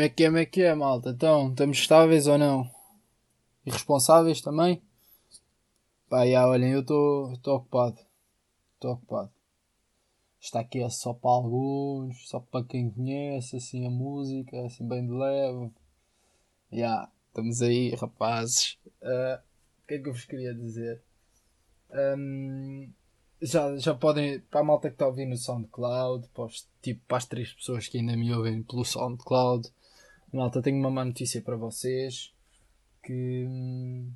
Como é que é, como é que é, malta? Então, estamos estáveis ou não? Irresponsáveis também? Pá, já, olhem, eu estou ocupado. Estou ocupado. Está aqui é só para alguns, só para quem conhece, assim, a música, assim, bem de leve. Já, estamos aí, rapazes. Uh, o que é que eu vos queria dizer? Um, já, já podem, para a malta que está a ouvir no SoundCloud, para os, tipo, para as três pessoas que ainda me ouvem pelo SoundCloud, malta, tenho uma má notícia para vocês, que, hum,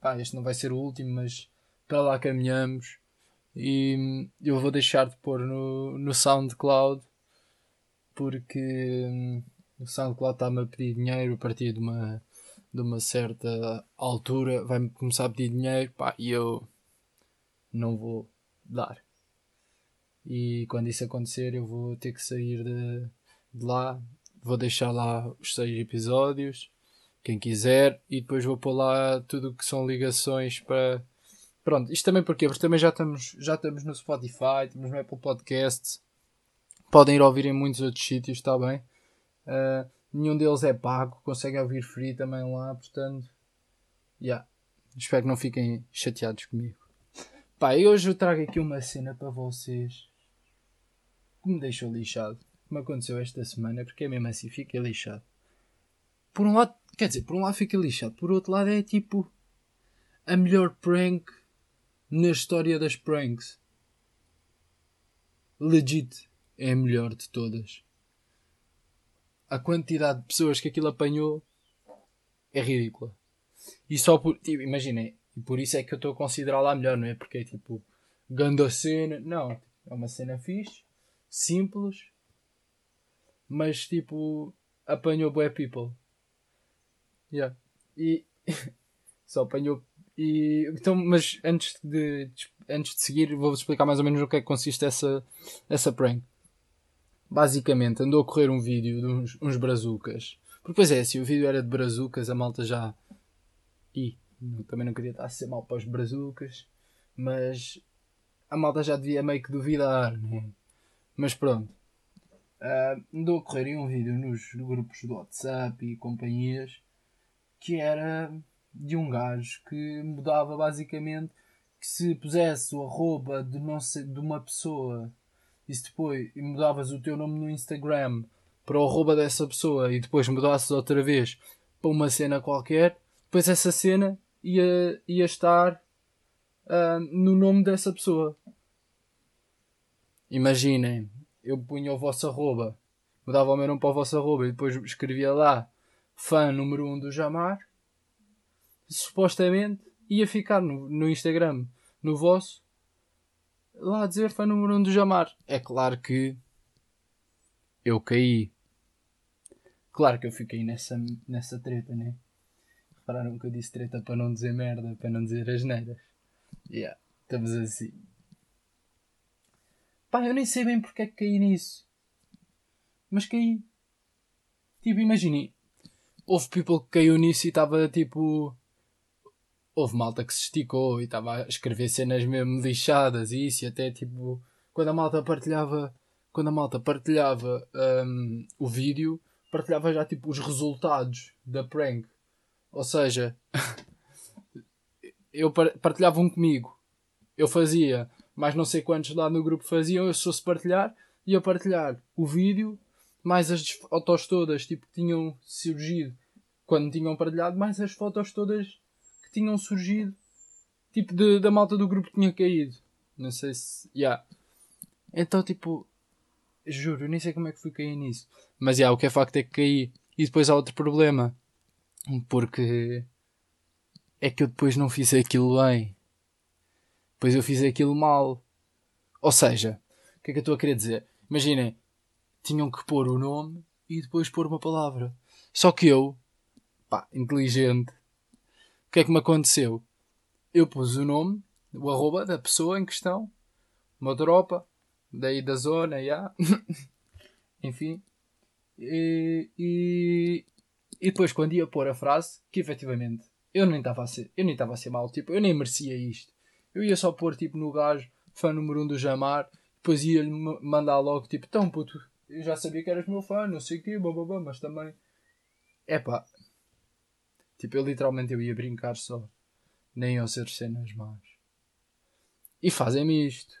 pá, este não vai ser o último, mas para lá caminhamos, e hum, eu vou deixar de pôr no, no SoundCloud, porque hum, o SoundCloud está-me a pedir dinheiro a partir de uma, de uma certa altura, vai-me começar a pedir dinheiro, pá, e eu não vou dar. E quando isso acontecer, eu vou ter que sair de, de lá. Vou deixar lá os seis episódios, quem quiser, e depois vou pôr lá tudo o que são ligações para. Pronto, isto também porque Porque também já estamos, já estamos no Spotify, estamos no Apple Podcasts. Podem ir ouvir em muitos outros sítios, está bem? Uh, nenhum deles é pago, conseguem ouvir free também lá, portanto. Yeah. Espero que não fiquem chateados comigo. Pá, e hoje eu trago aqui uma cena para vocês que me deixou lixado. Como aconteceu esta semana, porque é mesmo assim, fiquei lixado. Por um lado, quer dizer, por um lado fica lixado, por outro lado é tipo a melhor prank na história das pranks. Legit é a melhor de todas. A quantidade de pessoas que aquilo apanhou é ridícula. E só por. Tipo, imaginem, e por isso é que eu estou a considerá-la melhor, não é? Porque é tipo, ganda cena. Não, é uma cena fixe, simples, mas tipo, apanhou bué people. Yeah. E só apanhou. E, então, mas antes de, antes de seguir, vou-vos explicar mais ou menos o que é que consiste essa, essa prank. Basicamente, andou a correr um vídeo de uns, uns brazucas. Porque, pois é, se o vídeo era de brazucas, a malta já. Ih, também não queria estar a ser mal para os brazucas, mas a malta já devia meio que duvidar, né? Mas pronto. Uh, andou a correr um vídeo nos grupos do WhatsApp e companhias que era de um gajo que mudava basicamente que se pusesse o arroba de, não de uma pessoa e se depois e mudavas o teu nome no Instagram para o arroba dessa pessoa e depois mudasses outra vez para uma cena qualquer, depois essa cena ia, ia estar uh, no nome dessa pessoa. Imaginem, eu punha o vosso arroba, mudava o meu nome para o vosso arroba e depois escrevia lá fã número 1 um do Jamar. Supostamente ia ficar no, no Instagram, no vosso, lá a dizer fã número 1 um do Jamar. É claro que eu caí. Claro que eu fiquei nessa, nessa treta, né? Repararam que eu disse treta para não dizer merda, para não dizer as neiras. Yeah, estamos assim. Pá, eu nem sei bem porque é que caí nisso. Mas caí. Tipo, imaginem. Houve people que caiu nisso e estava tipo. Houve malta que se esticou e estava a escrever cenas mesmo lixadas e isso, e até tipo. Quando a malta partilhava. Quando a malta partilhava um, o vídeo, partilhava já tipo os resultados da prank. Ou seja, eu partilhava um comigo, eu fazia, mais não sei quantos lá no grupo faziam, eu sou-se partilhar, e eu partilhar o vídeo, mais as fotos todas tipo, que tinham surgido quando tinham partilhado, mais as fotos todas que tinham surgido, tipo de, da malta do grupo que tinha caído. Não sei se. Yeah. Então, tipo, juro, nem sei como é que fui cair nisso. Mas yeah, o que é facto é que caí. E depois há outro problema porque é que eu depois não fiz aquilo bem. Depois eu fiz aquilo mal. Ou seja, o que é que eu estou a querer dizer? Imaginem, tinham que pôr o nome e depois pôr uma palavra. Só que eu, pá, inteligente, o que é que me aconteceu? Eu pus o nome, o arroba da pessoa em questão, uma tropa, daí da zona, já. Enfim. E, e, e depois, quando ia pôr a frase, que efetivamente eu nem estava a ser, eu nem estava a ser mal, tipo, eu nem merecia isto. Eu ia só pôr tipo no gajo, fã número 1 um do Jamar, depois ia-lhe mandar logo tipo, tão puto, eu já sabia que eras meu fã, não sei o quê, bababá, mas também. É pá. Tipo, eu literalmente eu ia brincar só. Nem iam ser cenas más. E fazem-me isto.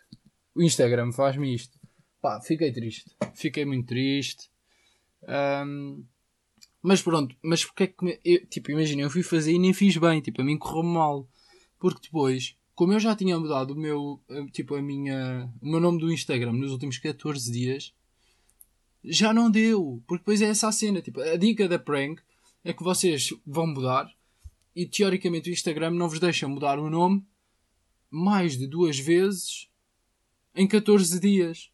O Instagram faz-me isto. Pá, fiquei triste. Fiquei muito triste. Um, mas pronto, mas porque é que. Eu, tipo, imagina, eu fui fazer e nem fiz bem. Tipo, a mim correu mal. Porque depois, como eu já tinha mudado o meu. Tipo, a minha. O meu nome do Instagram nos últimos 14 dias. Já não deu. Porque depois é essa a cena. Tipo, a dica da prank é que vocês vão mudar. E teoricamente o Instagram não vos deixa mudar o nome mais de duas vezes em 14 dias.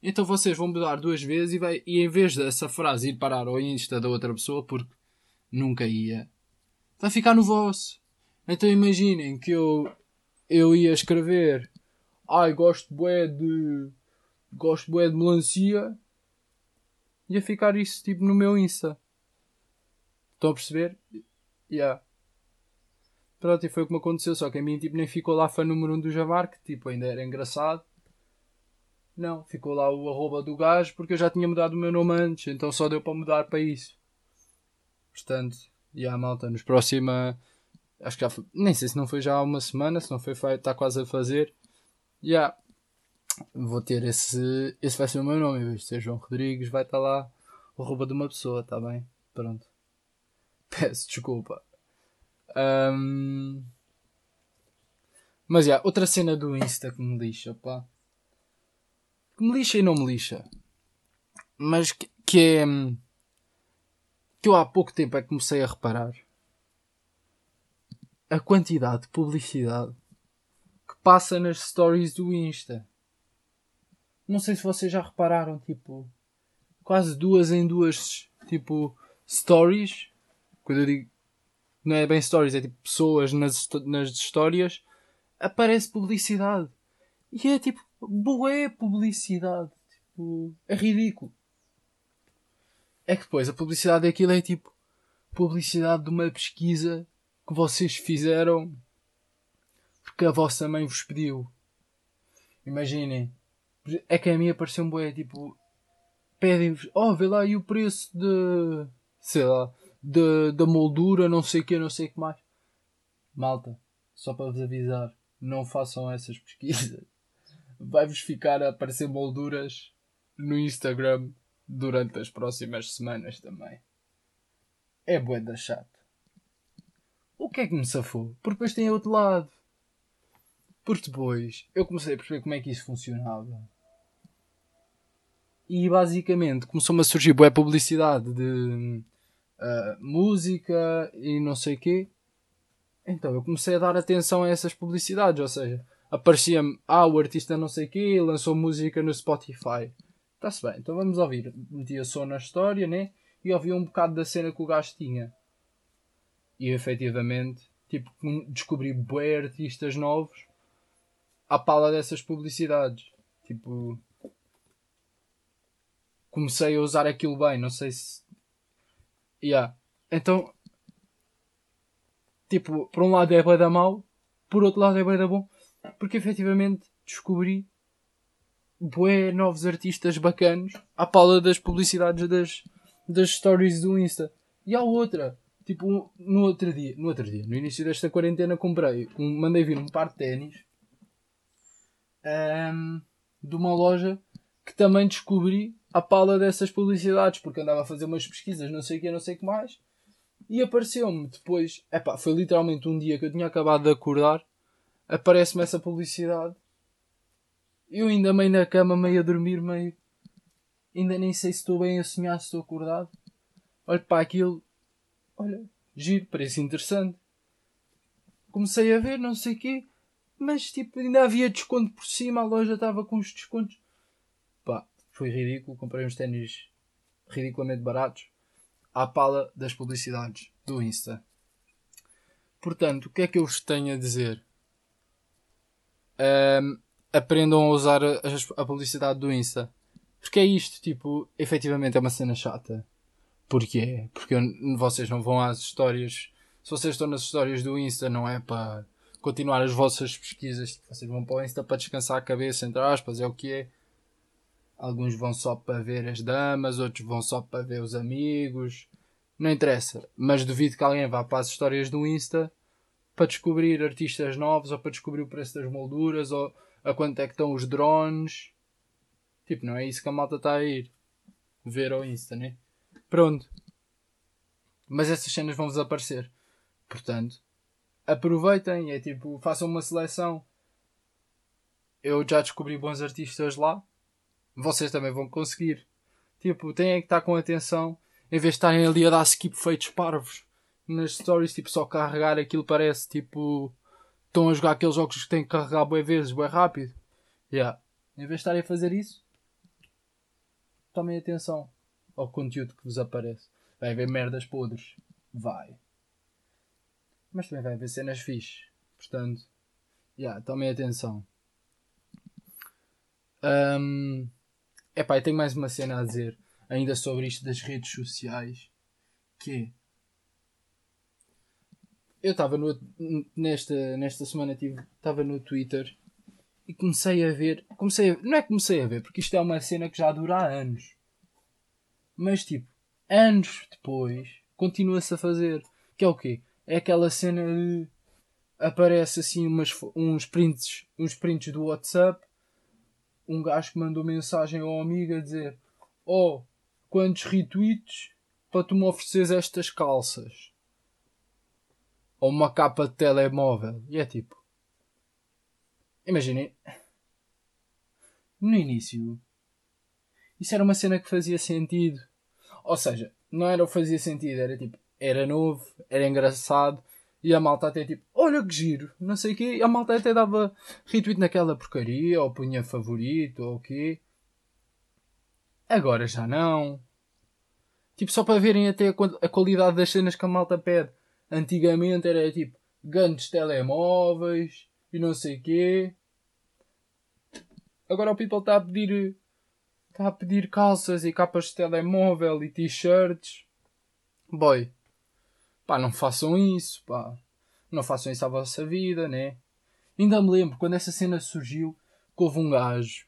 Então vocês vão mudar duas vezes e, vai, e em vez dessa frase ir parar ao Insta da outra pessoa, porque nunca ia, vai ficar no vosso. Então imaginem que eu, eu ia escrever Ai, gosto bué de. Gosto bué de melancia. Ia ficar isso tipo no meu Insta. Estão a perceber? Yeah. Pronto, e foi o que me aconteceu. Só que a mim tipo, nem ficou lá fã número 1 um do Jamar, que tipo, ainda era engraçado. Não, ficou lá o arroba do gajo porque eu já tinha mudado o meu nome antes, então só deu para mudar para isso. Portanto, e yeah, a malta, nos próxima. Acho que já foi, Nem sei se não foi já há uma semana, se não foi está quase a fazer. Já. Yeah, vou ter esse. Esse vai ser o meu nome, em vez de ser João Rodrigues, vai estar lá o arroba de uma pessoa, está bem? Pronto. Peço desculpa. Um... Mas já, yeah, outra cena do Insta que me lixa, pá que me lixa e não me lixa. Mas que, que é. que eu há pouco tempo é que comecei a reparar. A quantidade de publicidade que passa nas stories do Insta. Não sei se vocês já repararam, tipo, quase duas em duas, tipo, stories. Quando eu digo, não é bem stories, é tipo pessoas nas, nas histórias, aparece publicidade. E é tipo, boé publicidade. Tipo, é ridículo. É que depois a publicidade daquilo é tipo publicidade de uma pesquisa que vocês fizeram porque a vossa mãe vos pediu. Imaginem. É que a minha apareceu um boé tipo. Pedem-vos, oh, vê lá aí o preço de. sei lá. De, da moldura, não sei o que, não sei o que mais. Malta, só para vos avisar, não façam essas pesquisas vai-vos ficar a aparecer molduras no Instagram durante as próximas semanas também. É da chato. O que é que me safou? Porque depois tem outro lado. Porque depois eu comecei a perceber como é que isso funcionava. E basicamente começou-me a surgir boa publicidade de uh, música e não sei o quê. Então eu comecei a dar atenção a essas publicidades, ou seja, aparecia-me, ah, o artista não sei quê, lançou música no Spotify. Está-se bem, então vamos ouvir. Metia só na história, né? E ouvia um bocado da cena que o gajo tinha. E efetivamente, tipo, descobri bué artistas novos à pala dessas publicidades. Tipo, comecei a usar aquilo bem, não sei se. Yeah. Então, tipo, por um lado é bem da mau, por outro lado é bem da bom, porque efetivamente descobri bué novos artistas bacanos à pala das publicidades das, das stories do Insta. E há outra, tipo, no outro dia, no outro dia, no início desta quarentena comprei, um, mandei vir um par de ténis um, de uma loja que também descobri à pala dessas publicidades, porque andava a fazer umas pesquisas, não sei o que, não sei o que mais, e apareceu-me depois, epá, foi literalmente um dia que eu tinha acabado de acordar aparece-me essa publicidade. Eu ainda meio na cama, meio a dormir, meio. Ainda nem sei se estou bem a sonhar, se estou acordado. Olho para aquilo. Olha, giro, parece interessante. Comecei a ver, não sei o quê. Mas tipo, ainda havia desconto por cima, a loja estava com os descontos. Pá, foi ridículo. Comprei uns ténis ridiculamente baratos. À pala das publicidades do Insta. Portanto, o que é que eu vos tenho a dizer? um, aprendam a usar a, a, publicidade do Insta. Porque é isto, tipo, efetivamente é uma cena chata. Porquê? Porque vocês não vão às histórias. Se vocês estão nas histórias do Insta, não é para continuar as vossas pesquisas. Vocês vão para o Insta para descansar a cabeça, entre aspas, é o que é. Alguns vão só para ver as damas, outros vão só para ver os amigos. Não interessa. Mas duvido que alguém vá para as histórias do Insta para descobrir artistas novos ou para descobrir o preço das molduras ou a quanto é que estão os drones. Tipo, não é isso que a malta está a ir ver ao Insta, né? Pronto. Mas essas cenas vão desaparecer. Portanto, aproveitem. É tipo, façam uma seleção. Eu já descobri bons artistas lá. Vocês também vão conseguir. Tipo, têm que estar com atenção. Em vez de estarem ali a dar skip feitos parvos nas stories, tipo, só carregar aquilo parece tipo. Estão a jogar aqueles jogos que têm que carregar bem vezes, bem rápido. Yeah. Em vez de estarem a fazer isso, tomem atenção ao conteúdo que vos aparece. Vai haver merdas podres. Vai. Mas também vai haver cenas fixe. Portanto, yeah, tomem atenção. Um, epá, eu tenho mais uma cena a dizer ainda sobre isto das redes sociais. Que é, eu estava nesta, nesta semana estava no Twitter e comecei a ver. Comecei a, não é que comecei a ver, porque isto é uma cena que já dura há anos. Mas tipo, anos depois, continua-se a fazer. Que é o quê? É aquela cena de aparece assim umas, uns prints, uns prints do WhatsApp, um gajo que mandou mensagem ao amigo a dizer Oh, quantos retweets para tu me ofereceres estas calças? Ou uma capa de telemóvel. E é tipo. Imaginem. No início. Isso era uma cena que fazia sentido. Ou seja, não era o fazia sentido, era tipo, era novo, era engraçado, e a malta até tipo, olha que giro, não sei o quê, e a malta até dava retweet naquela porcaria, ou punha favorito, ou o quê. Agora já não. Tipo, só para verem até a qualidade das cenas que a malta pede. Antigamente era tipo, grandes telemóveis, e não sei o quê. Agora o people está a pedir Está a pedir calças e capas de telemóvel e t-shirts. Boy, pá, não façam isso, pá. Não façam isso à vossa vida, né? Ainda me lembro quando essa cena surgiu que houve um gajo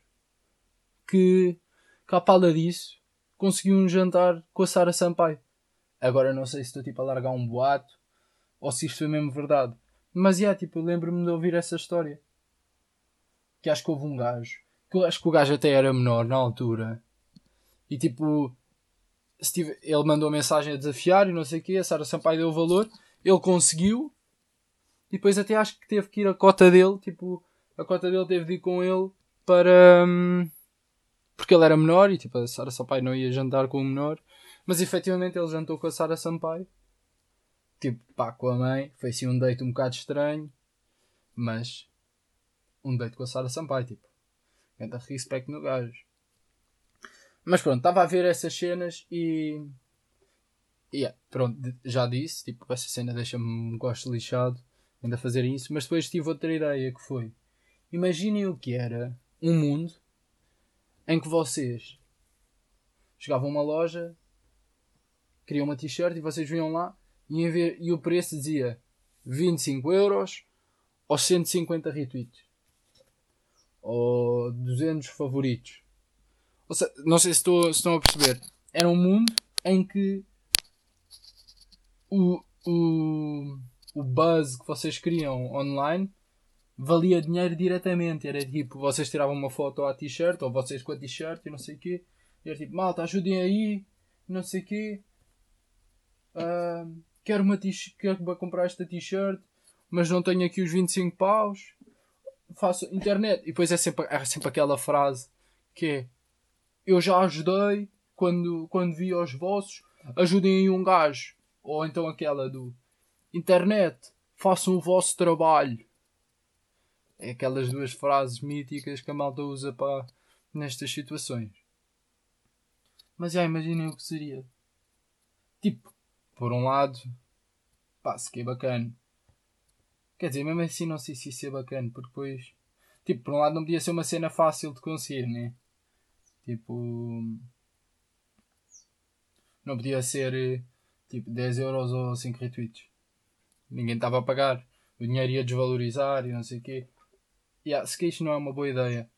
que, que disso, conseguiu um jantar com a Sara Sampaio. Agora não sei se estou tipo a largar um boato ou se isto foi mesmo verdade. Mas é, yeah, tipo, lembro-me de ouvir essa história. Que acho que houve um gajo eu acho que o gajo até era menor na altura. E tipo, ele mandou mensagem a desafiar e não sei o que, a Sara Sampaio deu o valor, ele conseguiu, e depois até acho que teve que ir a cota dele, tipo, a cota dele teve de ir com ele para. Hum, porque ele era menor e tipo, a Sara Sampaio não ia jantar com o menor, mas efetivamente ele jantou com a Sara Sampaio, tipo, pá, com a mãe, foi assim um date um bocado estranho, mas um date com a Sara Sampaio, tipo Ganda respect no gajo. Mas pronto, estava a ver essas cenas e. Yeah, pronto, já disse, tipo, essa cena deixa-me um gosto lixado ainda fazer isso, mas depois tive outra ideia que foi. Imaginem o que era um mundo em que vocês chegavam a uma loja, queriam uma t-shirt e vocês vinham lá e, ver, e o preço dizia 25 euros ou 150 retweets ou 200 favoritos. Seja, não sei se, estou, se estão a perceber. Era um mundo em que o, o, o buzz que vocês criam online valia dinheiro diretamente. Era tipo, vocês tiravam uma foto à t-shirt, ou vocês com a t-shirt e não sei o quê. E era tipo, malta, ajudem aí, não sei o quê. Uh, quero, uma quero comprar esta t-shirt, mas não tenho aqui os 25 paus faço internet. E depois é sempre, é sempre aquela frase que é eu já ajudei quando, quando vi os vossos, ajudem um gajo. Ou então aquela do internet, façam o vosso trabalho. É aquelas duas frases míticas que a malta usa para nestas situações. Mas já imaginem o que seria. Tipo, por um lado, pá, se que é bacana Quer dizer, mesmo assim não sei se isso é bacana, porque depois. Tipo, por um lado não podia ser uma cena fácil de conseguir, né? Tipo. Não podia ser tipo 10 euros ou 5 retweets. Ninguém estava a pagar. O dinheiro ia desvalorizar e não sei o quê. Yeah, se que isto não é uma boa ideia.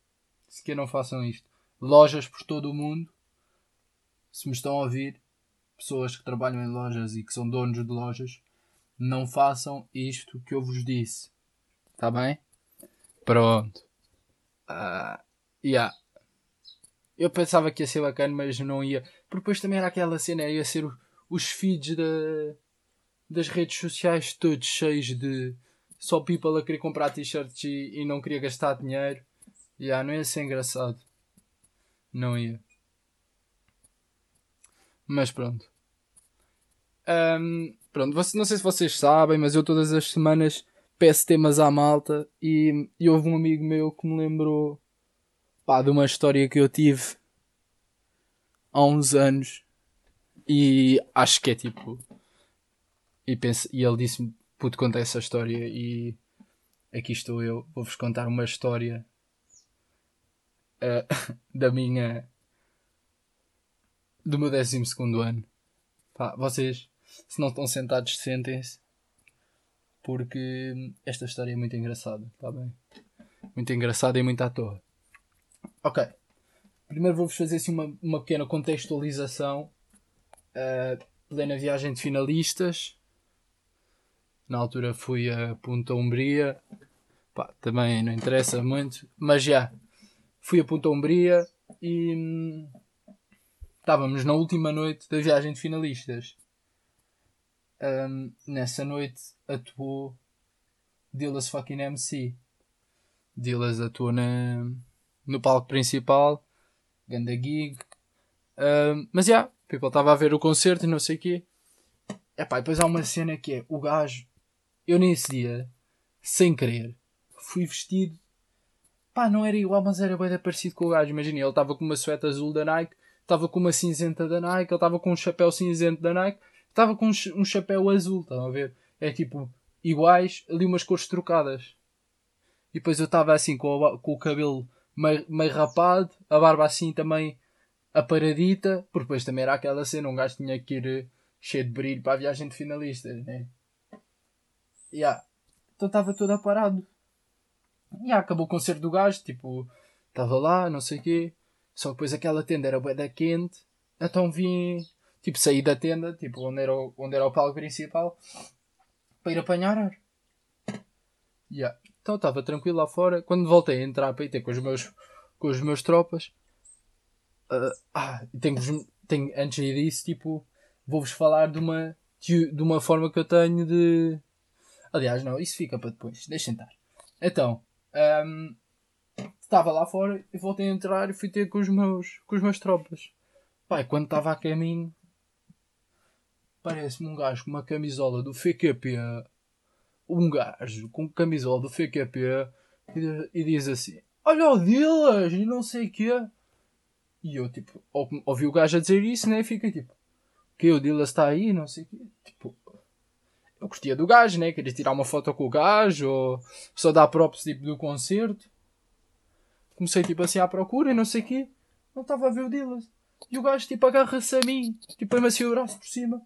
Se que não façam isto. lojas por todo o mundo, se me estão a ouvir, pessoas que trabalham em lojas e que são donos de lojas, não façam isto que eu vos disse. Está bem? Pronto. Uh, yeah. Eu pensava que ia ser bacana, mas não ia. Porque depois também era aquela cena, ia ser os feeds da, das redes sociais todos cheios de só people a querer comprar t-shirts e, e, não queria gastar dinheiro. Yeah, não ia ser engraçado. Não ia. Mas pronto. Um, pronto, não sei se vocês sabem, mas eu todas as semanas peço temas à malta e, e houve um amigo meu que me lembrou pá, de uma história que eu tive há uns anos e acho que é tipo e, pense, e ele disse-me puto conta essa história e aqui estou eu vou-vos contar uma história uh, da minha do meu 12 segundo ano. Pá, vocês se não estão sentados sentem-se porque esta história é muito engraçada, está bem? Muito engraçada e muito à toa. Ok. Primeiro vou-vos fazer assim uma, uma pequena contextualização. Uh, plena viagem de finalistas. Na altura fui a Punta Umbria. Pá, também não interessa muito. Mas já. Fui a Punta Umbria e. Hum, estávamos na última noite da viagem de finalistas um, nessa noite atuou Dillas fucking MC. Dillas atuou na, no palco principal, ganda gig. Um, mas já, yeah, people estava a ver o concerto e não sei o quê. Epá, depois há uma cena que é o gajo. Eu nesse dia, sem querer, fui vestido. Pá, não era igual, mas era bem parecido com o gajo. Imagina, ele estava com uma sueta azul da Nike, estava com uma cinzenta da Nike, ele estava com um chapéu cinzento da Nike estava com um, chapéu azul, estão a ver? É tipo, iguais, ali umas cores trocadas. E depois eu estava assim com o, com o cabelo meio, meio rapado, a barba assim também aparadita, porque depois também era aquela cena, um gajo tinha que ir eh, cheio de brilho para a viagem de finalistas, né? Yeah. Então estava todo aparado. E yeah, acabou o concerto do gajo, tipo, estava lá, não sei o quê. Só que depois aquela tenda era bué quente, então vim Tipo, saí da tenda, tipo, onde era o, onde era o palco principal, para ir apanhar ar. Yeah. Então estava tranquilo lá fora. Quando voltei a entrar para ir ter com os meus, com os meus tropas, uh, ah, tenho, tenho, antes disso, tipo, vou-vos falar de uma, de uma forma que eu tenho de. Aliás, não, isso fica para depois, deixem estar. Então, um, estava lá fora e voltei a entrar e fui ter com os meus, com os meus tropas. Pai, quando estava a caminho, parece-me um gajo com uma camisola do FQP, um gajo com camisola do FQP e, e diz assim: Olha o Dilas e não sei o quê. E eu, tipo, ouvi o gajo a dizer isso, né? E fica tipo: Que o Dilas está aí, não sei o quê. Tipo, eu curtia do gajo, né? Queria tirar uma foto com o gajo ou só dar props tipo, do concerto. Comecei tipo assim à procura e não sei o quê. Não estava a ver o Dilas. E o gajo tipo agarra-se a mim, tipo põe-me assim o braço por cima.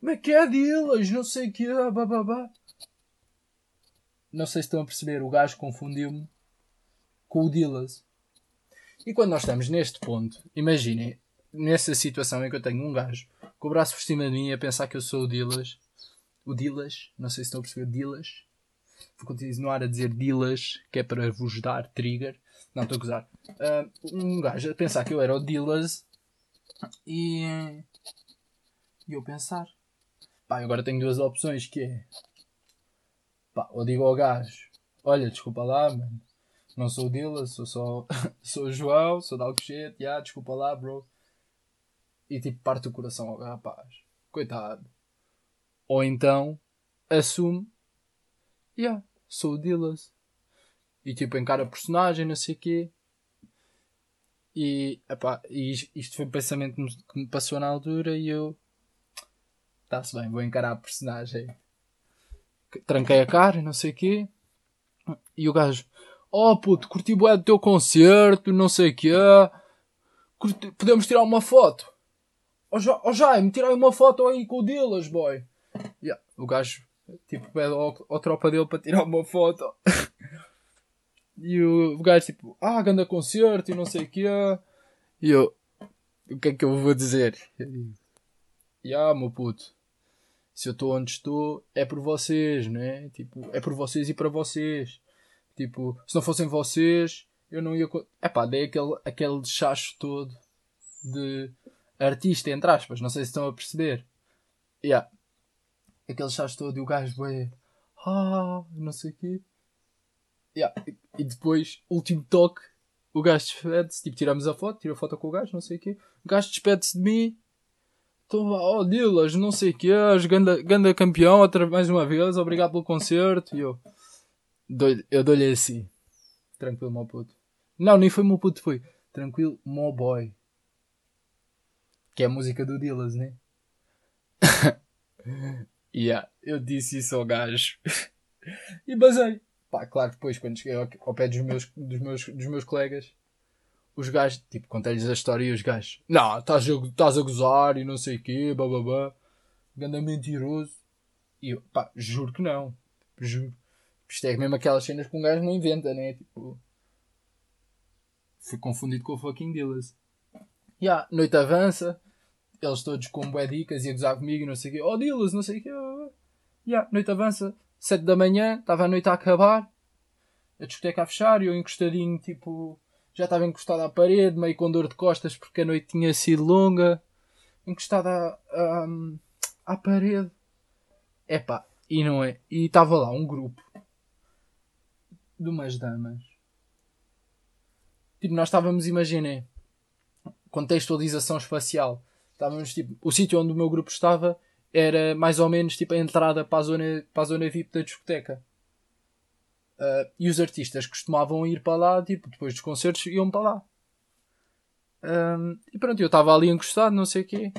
Como é que é deles? Não sei o que bababá. Não sei se estão a perceber, o gajo confundiu-me com o Dillas. E quando nós estamos neste ponto, imaginem, nessa situação em que eu tenho um gajo com o braço por cima de mim a pensar que eu sou o Dillas. O Dillas, não sei se estão a perceber, Dillas. Vou continuar a dizer Dillas, que é para vos dar trigger. Não, estou a gozar. Uh, um gajo a pensar que eu era o Dillas e, e eu pensar, pá, agora tenho duas opções que é, pá, ou digo ao gajo, olha, desculpa lá, mano, não sou o Dillas, sou só, sou o João, sou de Alcochete, yeah, desculpa lá, bro. E tipo, parte o coração ao rapaz, coitado. Ou então, assume, yeah, sou o Dillas. E tipo, encara a personagem, não sei o quê. E, epá, e isto foi um pensamento que me passou na altura e eu. Está-se bem, vou encarar a personagem. Tranquei a cara, não sei o quê. E o gajo, oh puto, curti bué do teu concerto, não sei o quê. Curti, podemos tirar uma foto. Oh, oh, Jaime, tirei uma foto aí com o Dillas, boy. Yeah, o gajo, tipo, pede ao, ao tropa dele para tirar uma foto. E o, gajo tipo, ah, ganda concerto e não sei o quê. E eu, o que é que eu vou dizer? E ah, meu puto, se eu estou onde estou, é por vocês, né? Tipo, é por vocês e para vocês. Tipo, se não fossem vocês, eu não ia. É pá, dei aquele, aquele chacho todo de artista, entre aspas, não sei se estão a perceber. Yeah. Aquele chacho todo e o gajo. Ah, não sei o quê. Yeah. E depois, último toque, o gajo despede-se, tipo, tiramos a foto, tira a foto com o gajo, não sei o quê. O gajo despede-se de mim. Então vá, oh Dilas, não sei o quê, ganda, ganda campeão, outra mais uma vez, obrigado pelo concerto. E eu, eu dou-lhe assim, tranquilo, meu puto. Não, nem foi meu puto, foi tranquilo, meu boy. Que é a música do Dilas, né? yeah, eu disse isso ao gajo. e basei. Pá, claro, depois, quando cheguei ao, ao pé dos meus, dos, meus, dos meus colegas, os gajos, tipo, contei-lhes a história e os gajos, não, estás a, a gozar e não sei o quê, bababá, ganda mentiroso. E eu, pá, juro que não, juro. Isto é mesmo aquelas cenas que um gajo não inventa, né? Tipo, fui confundido com o fucking Dillas. Yeah, noite avança, eles todos com bué dicas e a gozar comigo e não sei o quê, oh Dillas, não sei o quê. Yeah, noite avança, sete da manhã, estava a noite a acabar, a discoteca a fechar e eu encostadinho, tipo, já estava encostado à parede, meio com dor de costas porque a noite tinha sido longa, encostado à, à, à parede. Epá, e não é? E estava lá um grupo de umas damas. Tipo, nós estávamos, imaginei, contextualização espacial. Estávamos, tipo, o sítio onde o meu grupo estava era mais ou menos tipo a entrada para a zona, para a zona VIP da discoteca. Uh, e os artistas costumavam ir para lá, tipo, depois dos concertos iam para lá. Um, e pronto, eu estava ali encostado, não sei o quê.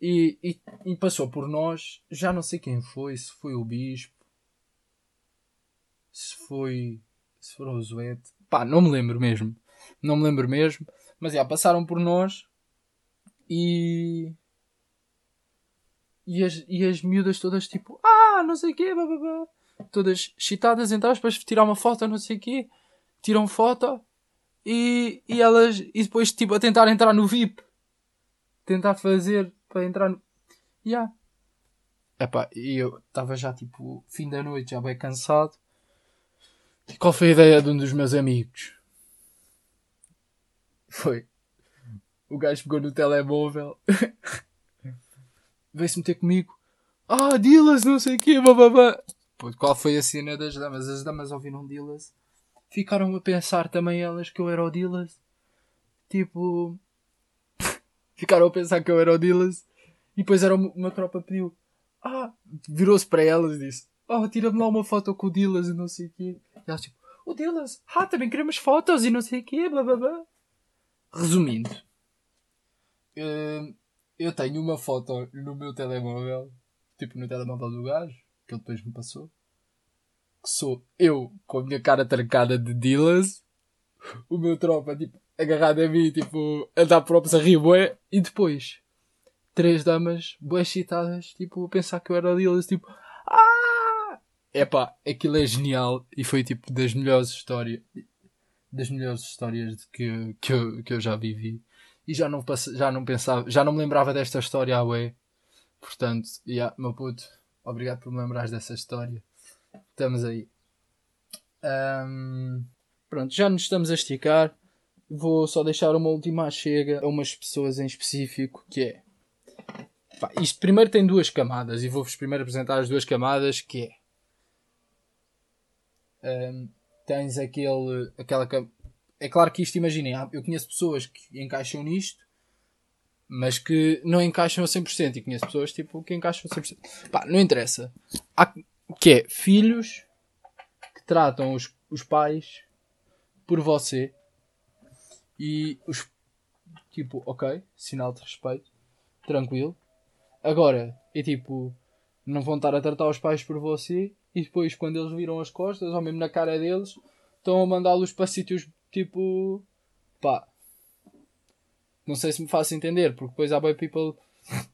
E, e, e, passou por nós, já não sei quem foi, se foi o Bispo, se foi. se foi o Zoete. Pá, não me lembro mesmo. Não me lembro mesmo. Mas já, passaram por nós e e as, e as miúdas todas tipo, ah, não sei o quê, bababá. todas excitadas, entre aspas, tirar uma foto, não sei o quê, tiram foto e, e elas, e depois tipo a tentar entrar no VIP, tentar fazer para entrar no. Yeah. Epá, e eu estava já tipo, fim da noite, já bem cansado. E qual foi a ideia de um dos meus amigos? Foi. O gajo pegou no telemóvel veio-se meter comigo. Ah, Dillas, não sei o quê, bababá. Pô, qual foi a cena das damas? As damas ouviram Dillas. Ficaram a pensar também elas que eu era o Dillas. Tipo. Ficaram a pensar que eu era o Dillas. E depois era uma tropa pediu. Ah, virou-se para elas e disse: Oh, tira-me lá uma foto com o Dillas e não sei o quê. E elas tipo: O Dillas, ah, também queremos fotos e não sei o quê, blá. Resumindo. Uh, eu tenho uma foto no meu telemóvel, tipo no telemóvel do gajo, que ele depois me passou, que sou eu com a minha cara trancada de Dillas, o meu tropa, tipo, agarrado a mim, tipo, a dar props a rir, bué, e depois, três damas, bué excitadas, tipo, a pensar que eu era Dillas, tipo, ah! Epá, aquilo é genial e foi tipo das melhores histórias, das melhores histórias que, que, eu, que eu já vivi e já não, já não pensava, já não me lembrava desta história à ué. Portanto, yeah, meu puto, obrigado por me lembrares dessa história. Estamos aí. Um, pronto, já nos estamos a esticar. Vou só deixar uma última chega a umas pessoas em específico que é. Isto primeiro tem duas camadas e vou-vos primeiro apresentar as duas camadas que é. Um, tens aquele, aquela, é claro que isto, imaginem, eu conheço pessoas que encaixam nisto, mas que não encaixam a 100%. E conheço pessoas tipo, que encaixam a 100%. Pá, não interessa. Há, que é filhos que tratam os, os pais por você e os tipo, ok, sinal de respeito, tranquilo. Agora, é tipo, não vão estar a tratar os pais por você e depois, quando eles viram as costas, ou mesmo na cara deles, estão a mandá-los para sítios tipo, pá, não sei se me faço entender, porque depois há boy people,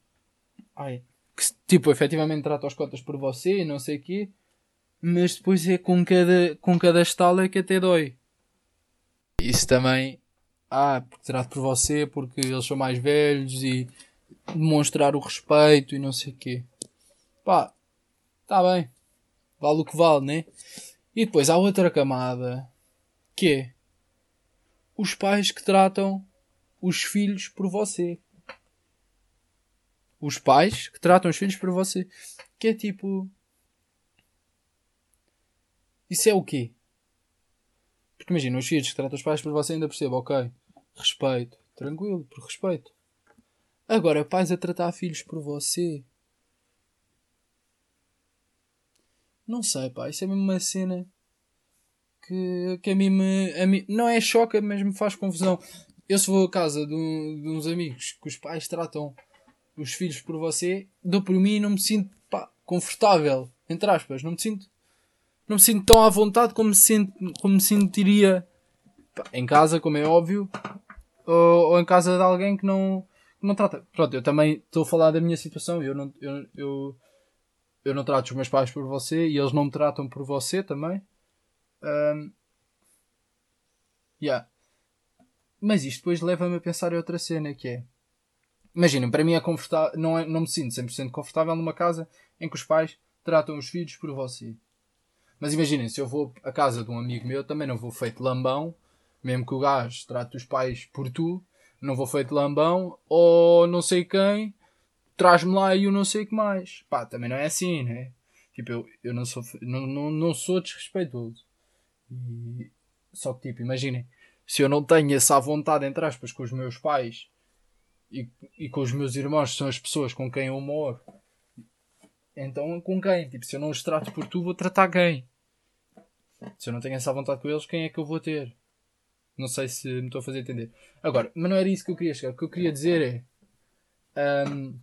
ai, que tipo, efetivamente trata os cotas por você e não sei o quê, mas depois é com cada, com cada estala que até dói. Isso também, ah, porque trato por você porque eles são mais velhos e demonstrar o respeito e não sei o quê. Pá, tá bem. Vale o que vale, né? E depois há outra camada que é os pais que tratam os filhos por você. Os pais que tratam os filhos por você. Que é tipo. Isso é o quê? Porque imagina, os filhos que tratam os pais por você ainda percebo, ok. Respeito. Tranquilo, por respeito. Agora, pais a tratar filhos por você. Não sei, pá. Isso é mesmo uma cena que, que a mim me. A mim, não é choca, mas me faz confusão. Eu se vou a casa de, um, de uns amigos que os pais tratam os filhos por você, dou por mim e não me sinto pá, confortável. Entre aspas, não me sinto. Não me sinto tão à vontade como me, sinto, como me sentiria pá, em casa, como é óbvio, ou, ou, em casa de alguém que não, que não trata. Pronto, eu também estou a falar da minha situação. Eu não, eu, eu, eu não trato os meus pais por você e eles não me tratam por você também. Um, yeah. Mas isto depois leva-me a pensar em outra cena que é. Imaginem, para mim é confortável, não, é, não me sinto 100% confortável numa casa em que os pais tratam os filhos por você. Mas imaginem, se eu vou à casa de um amigo meu, também não vou feito lambão, mesmo que o gajo trate os pais por tu, não vou feito lambão, ou não sei quem, traz-me lá e eu não sei o que mais. Pá, também não é assim, né? Tipo, eu, eu não, sou, não, não, não sou desrespeitoso. E, só que, tipo, imaginem, se eu não tenho essa vontade, entre aspas, com os meus pais e, e com os meus irmãos, são as pessoas com quem eu moro, então com quem? Tipo, se eu não os trato por tu, vou tratar quem? Se eu não tenho essa vontade com eles, quem é que eu vou ter? Não sei se me estou a fazer entender. Agora, mas não era isso que eu queria chegar. O que eu queria dizer é. Um,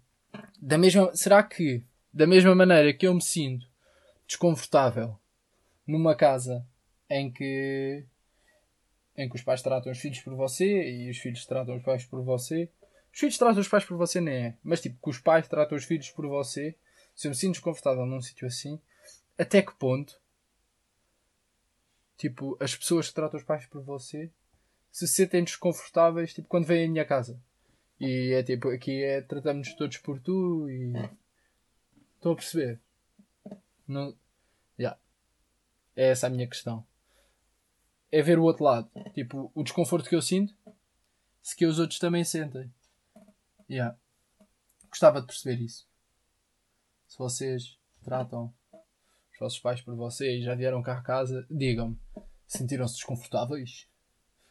da mesma, será que, da mesma maneira que eu me sinto desconfortável numa casa em que em que os pais tratam os filhos por você e os filhos tratam os pais por você. Os filhos tratam os pais por você nem é, mas tipo, que os pais tratam os filhos por você. Se eu me sinto desconfortável num sítio assim, até que ponto tipo, as pessoas que tratam os pais por você se sentem desconfortáveis tipo, quando vêm à minha casa. E é tipo, aqui é tratamos todos por tu e. Estou a perceber. Não... Yeah. É essa a minha questão. É ver o outro lado. Tipo, o desconforto que eu sinto, se que os outros também sentem. Yeah. Gostava de perceber isso. Se vocês tratam os vossos pais por vocês e já vieram cá a casa, digam-me. Sentiram-se desconfortáveis?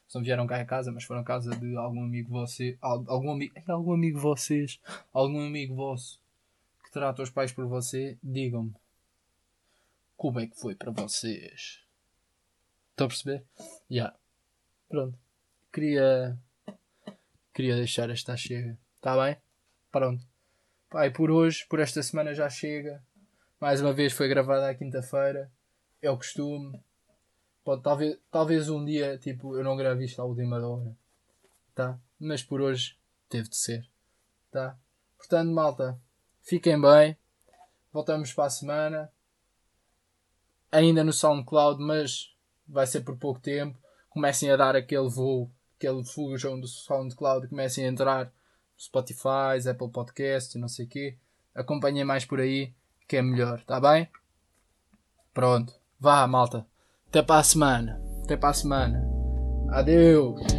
Se não vieram cá a casa, mas foram a casa de algum amigo você, algum amigo, algum amigo vocês, algum amigo vosso que trata os pais por você, digam-me como é que foi para vocês. Estão a perceber? Já. Yeah. Pronto. Queria. Queria deixar esta chega. Está bem? Pronto. Pai, por hoje, por esta semana já chega. Mais uma vez foi gravada à quinta-feira. É o costume. Pode, talvez, talvez um dia, tipo, eu não grave isto à última hora. Tá? Mas por hoje teve de ser. Tá? Portanto, malta, fiquem bem. Voltamos para a semana. Ainda no SoundCloud, mas vai ser por pouco tempo. Comecem a dar aquele voo, aquele fujam do SoundCloud, comecem a entrar Spotify, Apple Podcast e não sei o quê. Acompanhem mais por aí, que é melhor, tá bem? Pronto. Vá, malta. Até para a semana. Até para a semana. Adeus.